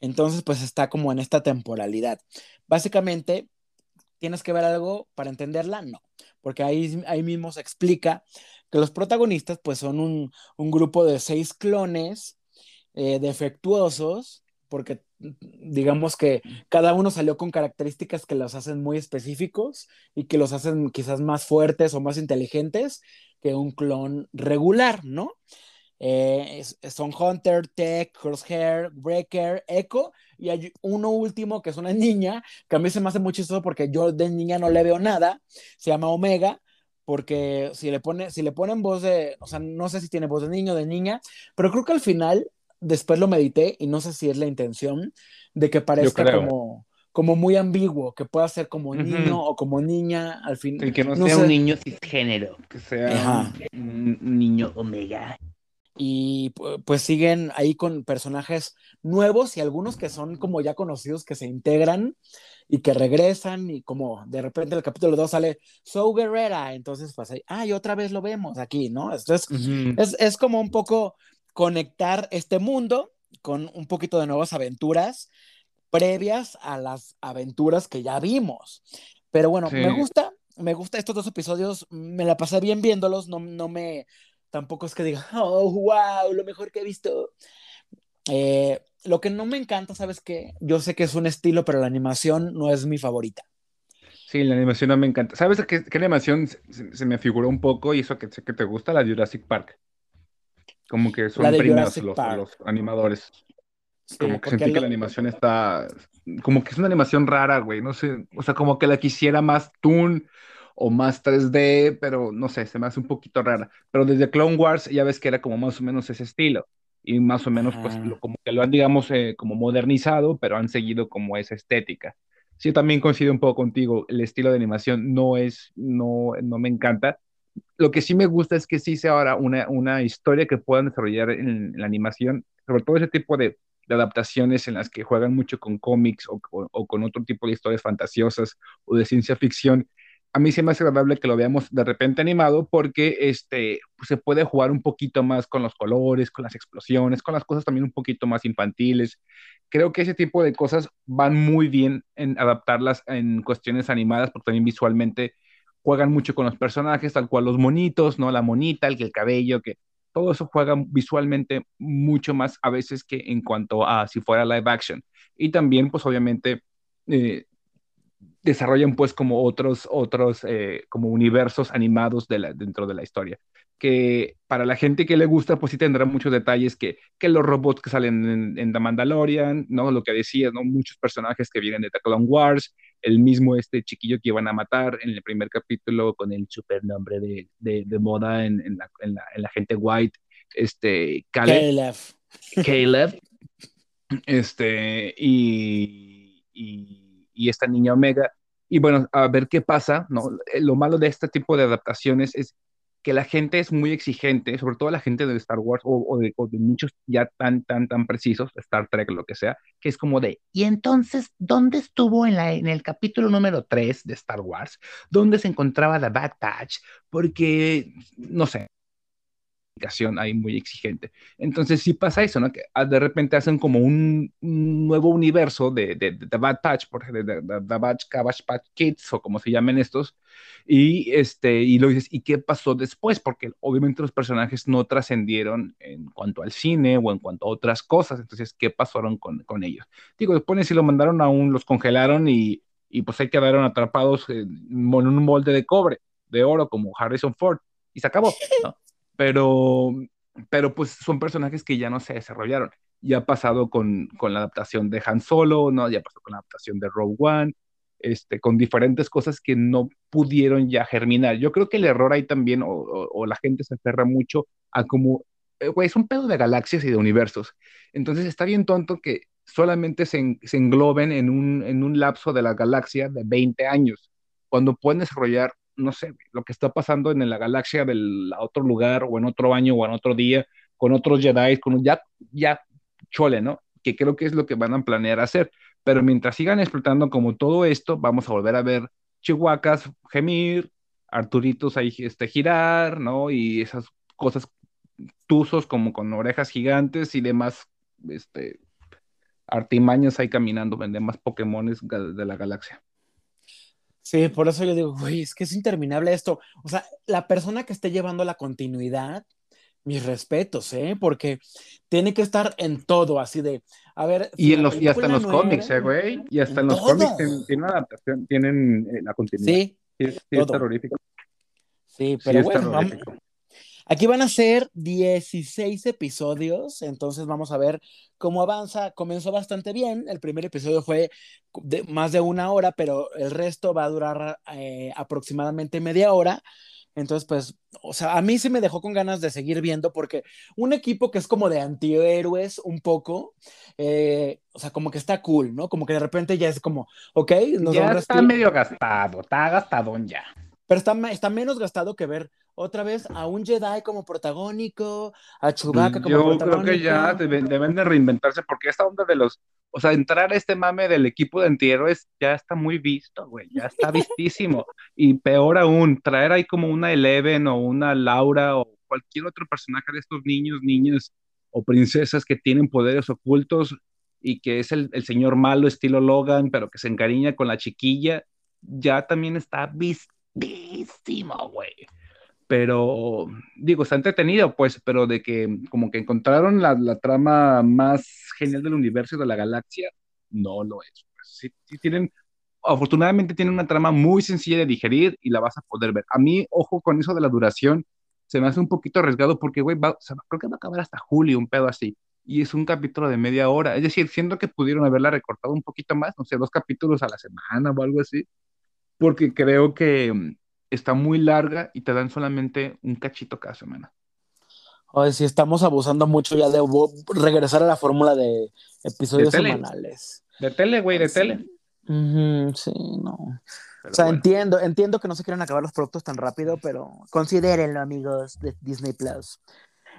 Entonces, pues está como en esta temporalidad. Básicamente, ¿tienes que ver algo para entenderla? No, porque ahí, ahí mismo se explica que los protagonistas pues son un, grupo de seis clones eh, defectuosos, porque digamos que cada uno salió con características que los hacen muy específicos y que los hacen quizás más fuertes o más inteligentes que un clon regular, ¿no? Eh, son Hunter, Tech, Crosshair, Breaker, Echo, y hay uno último que es una niña, que a mí se me hace muy chistoso porque yo de niña no le veo nada, se llama Omega, porque si le, pone, si le ponen voz de, o sea, no sé si tiene voz de niño o de niña, pero creo que al final después lo medité y no sé si es la intención de que parezca como, como muy ambiguo, que pueda ser como niño o como niña al fin. El que no, sea un niño cisgénero, que sea un, niño omega. Y pues siguen ahí con personajes nuevos y algunos que son como ya conocidos que se integran y que regresan y como de repente el capítulo 2 sale So Guerrera, entonces pues ahí, ah, y otra vez lo vemos aquí, ¿no? Entonces es, es como un poco conectar este mundo con un poquito de nuevas aventuras previas a las aventuras que ya vimos. Pero bueno, me gusta, me gusta estos dos episodios, me la pasé bien viéndolos, no, no me, tampoco es que diga, oh, wow, lo mejor que he visto. Eh, lo que no me encanta, ¿sabes qué? Yo sé que es un estilo, pero la animación no es mi favorita. Sí, la animación no me encanta. ¿Sabes qué, qué animación se, me figuró un poco y eso que sé que te gusta? La Jurassic Park. Como que son los, los, animadores. como que sentí que la animación está. Como que es una animación rara, güey. No sé. O sea, como que la quisiera más Toon o más 3D, pero no sé, se me hace un poquito rara. Pero desde Clone Wars ya ves que era como más o menos ese estilo. Y más o menos, pues, como que lo han, digamos, eh, como modernizado, pero han seguido como esa estética sí, también coincido un poco contigo, el estilo de animación no es, no, no me encanta. Lo que sí me gusta es que sí sea ahora una, una historia que puedan desarrollar en, la animación, sobre todo ese tipo de, de, adaptaciones en las que juegan mucho con cómics o, o, con otro tipo de historias fantasiosas o de ciencia ficción. A mí sí me hace agradable que lo veamos de repente animado porque este, pues se puede jugar un poquito más con los colores, con las explosiones, con las cosas también un poquito más infantiles creo que ese tipo de cosas van muy bien en adaptarlas en cuestiones animadas, porque también visualmente juegan mucho con los personajes, tal cual los monitos, ¿no? La monita, el, el cabello, que todo eso juega visualmente mucho más a veces que en cuanto a si fuera live action. Y también, pues obviamente, eh, desarrollan pues como otros, otros, eh, como universos animados de la, dentro de la historia que para la gente que le gusta, pues sí tendrá muchos detalles que, que los robots que salen en, The Mandalorian, ¿no? Lo que decías, ¿no? Muchos personajes que vienen de The Clone Wars, el mismo este chiquillo que iban a matar en el primer capítulo con el super nombre de, de, moda en, en, la, en, la, gente white, este, Caleb. Caleb. este, y, y, y esta niña Omega. Y bueno, a ver qué pasa, ¿no? Lo malo de este tipo de adaptaciones es que la gente es muy exigente, sobre todo la gente de Star Wars o, de, muchos ya tan, tan, tan precisos, Star Trek, lo que sea, que es como de, ¿y entonces dónde estuvo en, la, en el capítulo número 3 de Star Wars? ¿Dónde se encontraba The Bad Batch? Porque, no sé, ahí muy exigente. Entonces sí pasa eso, ¿no? Que ah, de repente hacen como un, nuevo universo de, de, de, Bad Patch, por ejemplo, de, The Bad Cabbage Patch Kids o como se llamen estos, y, este, y lo dices, ¿y qué pasó después? Porque obviamente los personajes no trascendieron en cuanto al cine o en cuanto a otras cosas, entonces, ¿qué pasaron con, con ellos? Digo, después si lo mandaron aún, los congelaron y, y pues ahí quedaron atrapados en, en un molde de cobre, de oro, como Harrison Ford, y se acabó, ¿no? Pero, pero pues son personajes que ya no se desarrollaron. Ya ha pasado con, con la adaptación de Han Solo, ¿no? Ya pasó con la adaptación de Rogue One, este, con diferentes cosas que no pudieron ya germinar. Yo creo que el error ahí también, o, la gente se aferra mucho a como, eh, es un pedo de galaxias y de universos. Entonces está bien tonto que solamente se, se engloben en un, en un lapso de la galaxia de 20 años, cuando pueden desarrollar no sé, lo que está pasando en la galaxia del otro lugar o en otro año o en otro día con otros Jedi, con un ya, ya chole, ¿no? Que creo que es lo que van a planear hacer. Pero mientras sigan explotando como todo esto, vamos a volver a ver chihuacas gemir, Arturitos ahí este, girar, ¿no? Y esas cosas tuzos como con orejas gigantes y demás, este, artimañas ahí caminando, venden más Pokémones de la galaxia. Sí, por eso yo digo, güey, es que es interminable esto. O sea, la persona que esté llevando la continuidad, mis respetos, ¿eh? Porque tiene que estar en todo, así de, a ver. Y, en los, y hasta en los cómics, ¿eh, güey? Y hasta en, los cómics tienen, adaptación, tienen eh, la continuidad. Sí, sí, sí es terrorífico. Sí, pero bueno, vamos, Aquí van a ser 16 episodios, entonces vamos a ver cómo avanza. Comenzó bastante bien. El primer episodio fue de más de una hora, pero el resto va a durar eh, aproximadamente media hora. Entonces, pues, o sea, a mí sí me dejó con ganas de seguir viendo porque un equipo que es como de antihéroes un poco, eh, o sea, como que está cool, ¿no? Como que de repente ya es como, ok, nos ya está medio gastado, está gastadón ya. Pero está, está menos gastado que ver otra vez a un Jedi como protagónico, a Chewbacca como protagónico. Yo creo que ya deben, de reinventarse porque esta onda de los, o sea, entrar a este mame del equipo de antihéroes ya está muy visto, güey, ya está vistísimo. y peor aún, traer ahí como una Eleven o una Laura o cualquier otro personaje de estos niños, niñas o princesas que tienen poderes ocultos y que es el, el señor malo estilo Logan, pero que se encariña con la chiquilla, ya también está vistísimo, güey pero digo, está entretenido, pues, pero de que como que encontraron la, la trama más genial del universo de la galaxia, no lo es. Pues. Sí, tienen afortunadamente tiene una trama muy sencilla de digerir y la vas a poder ver. A mí, ojo con eso de la duración, se me hace un poquito arriesgado porque, güey, creo que va a acabar hasta julio, un pedo así. Y es un capítulo de media hora. Es decir, siento que pudieron haberla recortado un poquito más, no sé, dos capítulos a la semana o algo así, porque creo que está muy larga y te dan solamente un cachito cada semana. Oye, si estamos abusando mucho ya de regresar a la fórmula de episodios semanales. De tele, güey, de tele. sí, no. o sea, entiendo, entiendo que no se quieren acabar los productos tan rápido, pero considérenlo, amigos de Disney Plus.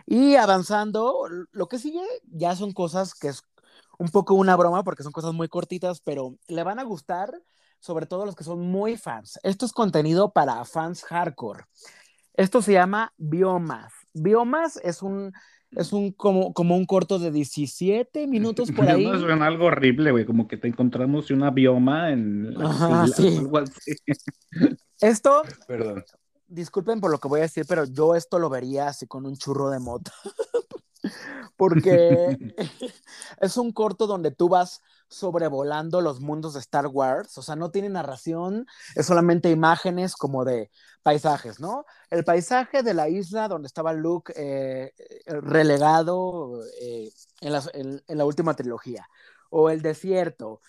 Y avanzando, lo que sigue ya son cosas que es un poco una broma, porque son cosas muy cortitas, pero le van a gustar, sobre todo los que son muy fans. Esto es contenido para fans hardcore. Esto se llama Biomas. Biomas es un, es un como, como un corto de 17 minutos por ahí. es algo horrible, güey, como que te encontramos una bioma en Ajá, sí. Esto, Perdón. disculpen por lo que voy a decir, pero yo esto lo vería así con un churro de moto. Porque es un corto donde tú vas sobrevolando los mundos de Star Wars, o sea, no tiene narración, es solamente imágenes como de paisajes, ¿no? El paisaje de la isla donde estaba Luke eh, relegado eh, en, la, última trilogía, o el desierto,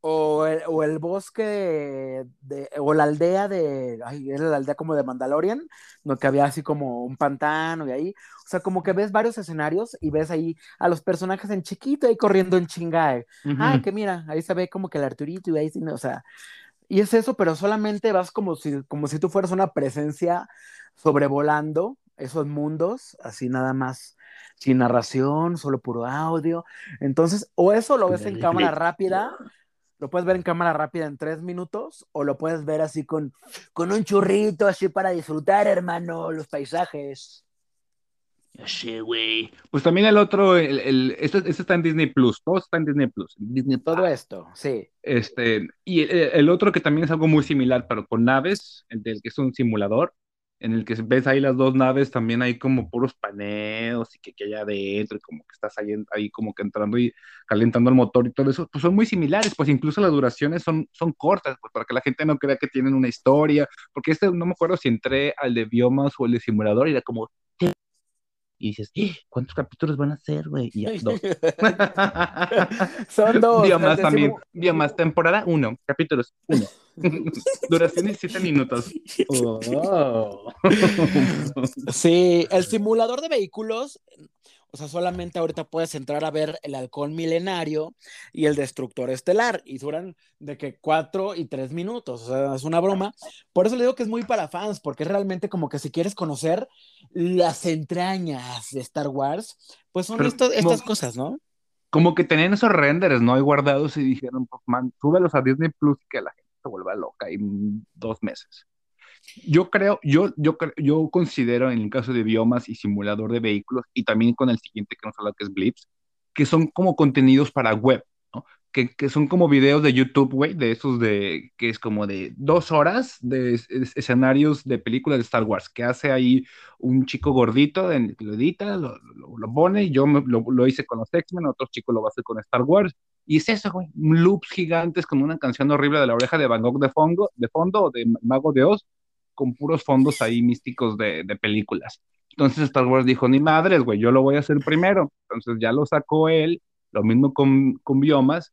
o el, bosque de, o la aldea de, ay, era la aldea como de Mandalorian, ¿no? que había así como un pantano y ahí, o sea, como que ves varios escenarios y ves ahí a los personajes en chiquito ahí corriendo en chingae. Ah, que mira, ahí se ve como que el Arturito y ahí, o sea, y es eso, pero solamente vas como si, como si tú fueras una presencia sobrevolando esos mundos, así nada más, sin narración, solo puro audio. Entonces, o eso lo ves en cámara rápida, lo puedes ver en cámara rápida en tres minutos, o lo puedes ver así con, con un churrito, así para disfrutar, hermano, los paisajes. Sé, güey. Pues también el otro, el, el este, este, está en Disney Plus, todo está en Disney Plus. Disney todo esto, sí. Este, y el, otro que también es algo muy similar, pero con naves, el del que es un simulador, en el que ves ahí las dos naves, también hay como puros paneos y que, que hay adentro, y como que estás ahí, ahí como que entrando y calentando el motor y todo eso, pues son muy similares, pues incluso las duraciones son, son cortas, pues para que la gente no crea que tienen una historia, porque este no me acuerdo si entré al de biomas o el de simulador y era como, y dices, ¡Eh! ¿cuántos capítulos van a ser, güey? Y ya, dos. Son dos. Día más también. Día más, temporada uno, capítulos uno. Duración 17 minutos. Oh. sí, el simulador de vehículos o sea, solamente ahorita puedes entrar a ver el halcón milenario y el destructor estelar y duran de que cuatro y tres minutos. O sea, es una broma. Por eso le digo que es muy para fans, porque es realmente como que si quieres conocer las entrañas de Star Wars, pues son estas cosas, ¿no? Como que tenían esos renders, ¿no? Hay guardados y dijeron, pues man, súbelos a Disney Plus y que la gente se vuelva loca en dos meses. Yo creo, yo, yo, yo considero en el caso de biomas y simulador de vehículos, y también con el siguiente que nos habla que es Blips, que son como contenidos para web, ¿no? Que, que son como videos de YouTube, güey, de esos de, que es como de dos horas de escenarios de películas de Star Wars, que hace ahí un chico gordito, en, lo edita, lo, lo, pone, yo lo, lo, hice con los X-Men, otro chico lo va a hacer con Star Wars, y es eso, güey, loops gigantes con una canción horrible de la oreja de Van Gogh de fondo, de fondo de Mago de Oz, con puros fondos ahí místicos de, películas. Entonces Star Wars dijo, ni madres, güey, yo lo voy a hacer primero. Entonces ya lo sacó él, lo mismo con, biomas,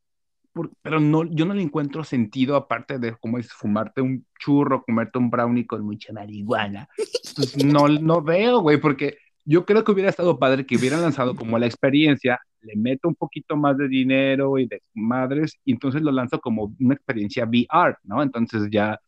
pero no, yo no le encuentro sentido aparte de cómo es fumarte un churro, comerte un brownie con mucha marihuana. Pues no, no veo, güey, porque yo creo que hubiera estado padre que hubieran lanzado como la experiencia, le meto un poquito más de dinero y de madres, y entonces lo lanzo como una experiencia VR, ¿no? Entonces ya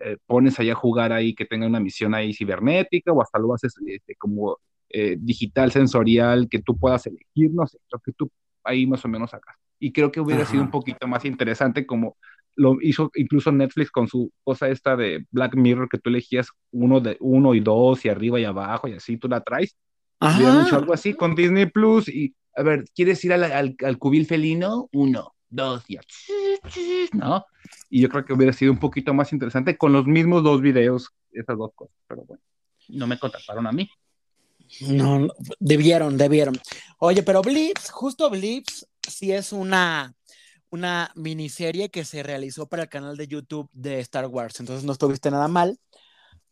eh, pones allá a jugar ahí que tenga una misión ahí cibernética o hasta lo haces este, como eh, digital, sensorial, que tú puedas elegir, no sé, lo que tú ahí más o menos sacas. Y creo que hubiera sido un poquito más interesante como lo hizo incluso Netflix con su cosa esta de Black Mirror, que tú elegías uno, de, uno y dos y arriba y abajo y así tú la traes. Hubiera hecho algo así con Disney Plus y, a ver, ¿quieres ir al, al, al cubil felino? Uno dos y ¿no? Y yo creo que hubiera sido un poquito más interesante con los mismos dos videos, esas dos cosas, pero bueno, no me contactaron a mí. No, debieron, debieron. Oye, pero Blips, justo Blips, sí es una, una miniserie que se realizó para el canal de YouTube de Star Wars. Entonces no estuviste nada mal,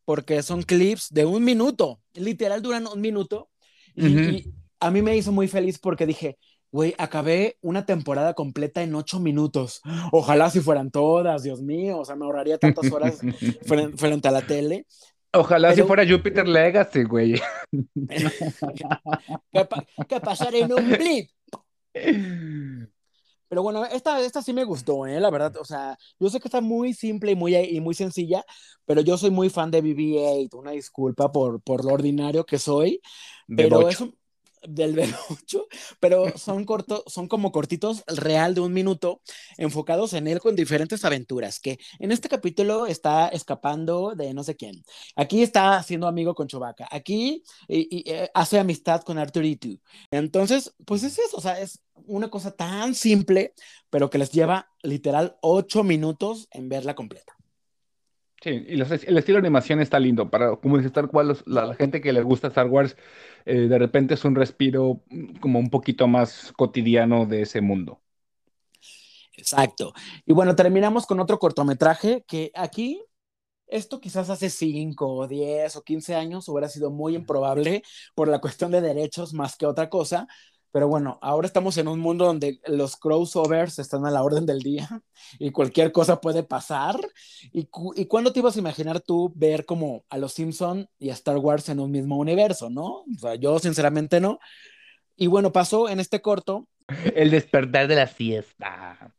porque son clips de un minuto, literal duran un minuto. y, a mí me hizo muy feliz porque dije, güey, acabé una temporada completa en ocho minutos. Ojalá si fueran todas, Dios mío, o sea, me ahorraría tantas horas frente, a la tele. Ojalá si fuera Jupiter Legacy, güey. ¿Qué, pasar en un blip? Pero bueno, esta, esta sí me gustó, ¿eh? la verdad. O sea, yo sé que está muy simple y muy, y muy sencilla, pero yo soy muy fan de BB-8. Una disculpa por, por lo ordinario que soy. pero es un, del B8, pero son cortos, son como cortitos real de un minuto, enfocados en él con diferentes aventuras, que en este capítulo está escapando de no sé quién, aquí está haciendo amigo con Chewbacca, aquí eh, hace amistad con Arturito. Entonces, pues es eso, o sea, es una cosa tan simple, pero que les lleva literal ocho minutos en verla completa. Sí, y el estilo de animación está lindo. Para, como dice tal cual, la, gente que le gusta Star Wars, eh, de repente es un respiro mm, como un poquito más cotidiano de ese mundo. Exacto. Y bueno, terminamos con otro cortometraje que aquí, esto quizás hace 5 o 10 o 15 años hubiera sido muy improbable por la cuestión de derechos más que otra cosa, pero bueno, ahora estamos en un mundo donde los crossovers están a la orden del día y cualquier cosa puede pasar. ¿Y, y cuándo te ibas a imaginar tú ver como a los Simpson y a Star Wars en un mismo universo, no? O sea, yo sinceramente no. Y bueno, pasó en este corto. El despertar de la fiesta.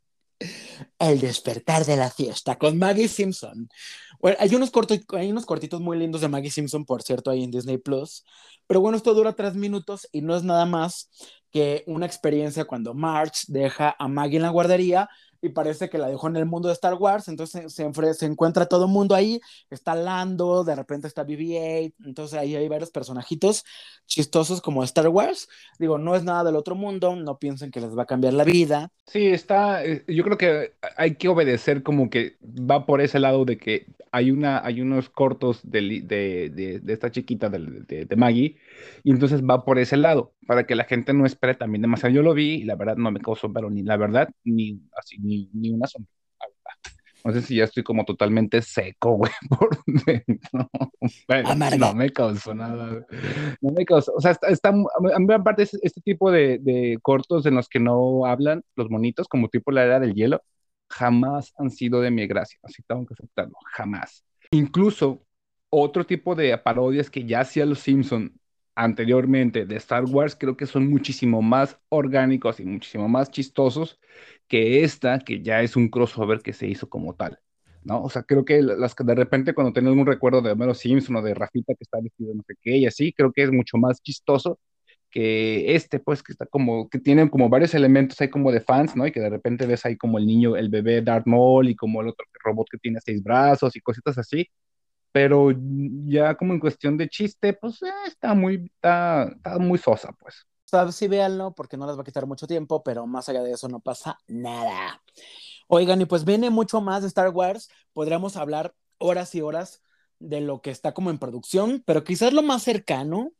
El despertar de la fiesta con Maggie Simpson. Bueno, hay unos, cortos, hay unos cortitos muy lindos de Maggie Simpson, por cierto, ahí en Disney Plus. Pero bueno, esto dura tres minutos y no es nada más que una experiencia cuando March deja a Maggie en la guardería y parece que la dejó en el mundo de Star Wars, entonces se, encuentra todo el mundo ahí, está Lando, de repente está BB-8, entonces ahí hay varios personajitos chistosos como Star Wars. Digo, no es nada del otro mundo, no piensen que les va a cambiar la vida. Sí, está, eh, yo creo que hay que obedecer como que va por ese lado de que hay, una, hay unos cortos de, de, de, esta chiquita de, de, Maggie, y entonces va por ese lado, para que la gente no espere también demasiado. Yo lo vi y la verdad no me causó, pero ni la verdad, ni así, ni, ni una sombra. No sé si ya estoy como totalmente seco, güey, por dentro. no me causó nada. No me causó, o sea, está, está a mí aparte este tipo de, de, cortos en los que no hablan los monitos, como tipo la era del hielo, jamás han sido de mi gracia, así tengo que aceptarlo, jamás. Incluso otro tipo de parodias que ya hacía los Simpson anteriormente de Star Wars, creo que son muchísimo más orgánicos y muchísimo más chistosos que esta, que ya es un crossover que se hizo como tal. ¿no? O sea, creo que las de repente cuando tenemos un recuerdo de Homero Simpson o de Rafita que está vestido no sé qué y así, creo que es mucho más chistoso que este, pues, que está como, que tienen como varios elementos ahí como de fans, ¿no? Y que de repente ves ahí como el niño, el bebé Darth Maul y como el otro robot que tiene seis brazos y cositas así. Pero ya como en cuestión de chiste, pues eh, está muy, está, está muy sosa, pues. Sí, véanlo porque no les va a quitar mucho tiempo, pero más allá de eso no pasa nada. Oigan, y pues viene mucho más de Star Wars. Podríamos hablar horas y horas de lo que está como en producción, pero quizás lo más cercano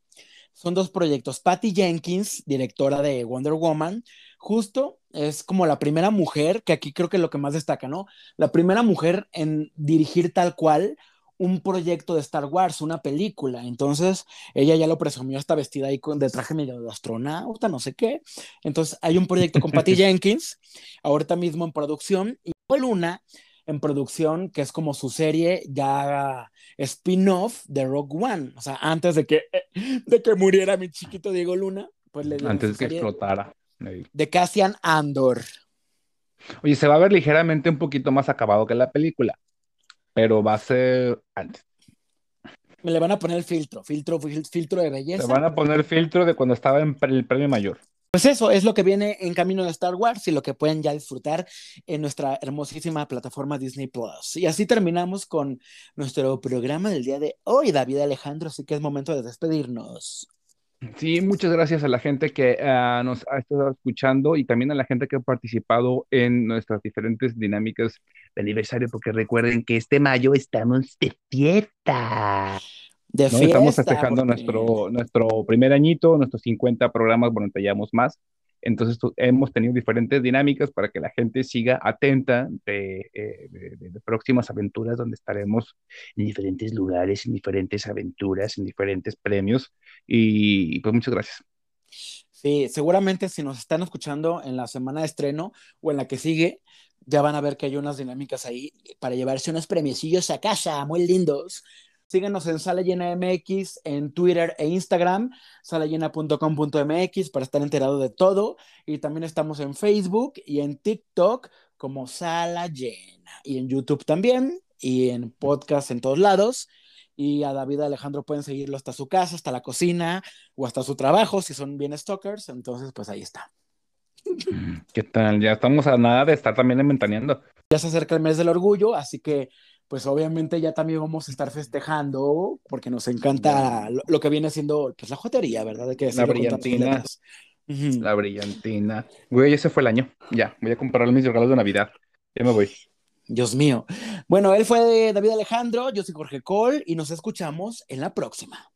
son dos proyectos. Patty Jenkins, directora de Wonder Woman, justo es como la primera mujer, que aquí creo que es lo que más destaca, ¿no? La primera mujer en dirigir tal cual un proyecto de Star Wars, una película. Entonces, ella ya lo presumió, está vestida ahí con, de traje medio de astronauta, no sé qué. Entonces, hay un proyecto con Patty Jenkins, ahorita mismo en producción, y Luna en producción, que es como su serie ya spin-off de Rogue One. O sea, antes de que, de que muriera mi chiquito Diego Luna, pues le Antes de que explotara. De Cassian Andor. Oye, se va a ver ligeramente un poquito más acabado que la película, pero va a ser antes. Me le van a poner filtro, filtro, filtro de belleza. Se van a poner filtro de cuando estaba en el premio mayor. Pues eso es lo que viene en camino de Star Wars y lo que pueden ya disfrutar en nuestra hermosísima plataforma Disney Plus. Y así terminamos con nuestro programa del día de hoy, David Alejandro, así que es momento de despedirnos. Sí, muchas gracias a la gente que ah, nos ha estado escuchando y también a la gente que ha participado en nuestras diferentes dinámicas de aniversario, porque recuerden que este mayo estamos de fiesta. Estamos festejando nuestro, nuestro primer añito, nuestros 50 programas, bueno, tallamos más. Entonces hemos tenido diferentes dinámicas para que la gente siga atenta de, eh, de, próximas aventuras donde estaremos en diferentes lugares, en diferentes aventuras, en diferentes premios. Y pues muchas gracias. Sí, seguramente si nos están escuchando en la semana de estreno o en la que sigue, ya van a ver que hay unas dinámicas ahí para llevarse unos premiecillos a casa, muy lindos. Síguenos en Sala Llena MX en Twitter e Instagram, salallena.com.mx para estar enterado de todo. Y también estamos en Facebook y en TikTok como Sala Llena. Y en YouTube también, y en podcast en todos lados. Y a David Alejandro pueden seguirlo hasta su casa, hasta la cocina o hasta su trabajo, si son bien stalkers. Entonces, pues ahí está. ¿Qué tal? Ya estamos a nada de estar también inventaneando. Ya se acerca el mes del orgullo, así que pues obviamente ya también vamos a estar festejando porque nos encanta lo, que viene siendo pues la jotería, ¿verdad? Que la brillantina. La brillantina. Güey, ese fue el año. Ya, voy a comprar mis regalos de Navidad. Ya me voy. Dios mío. Bueno, él fue David Alejandro, yo soy Jorge Cole y nos escuchamos en la próxima.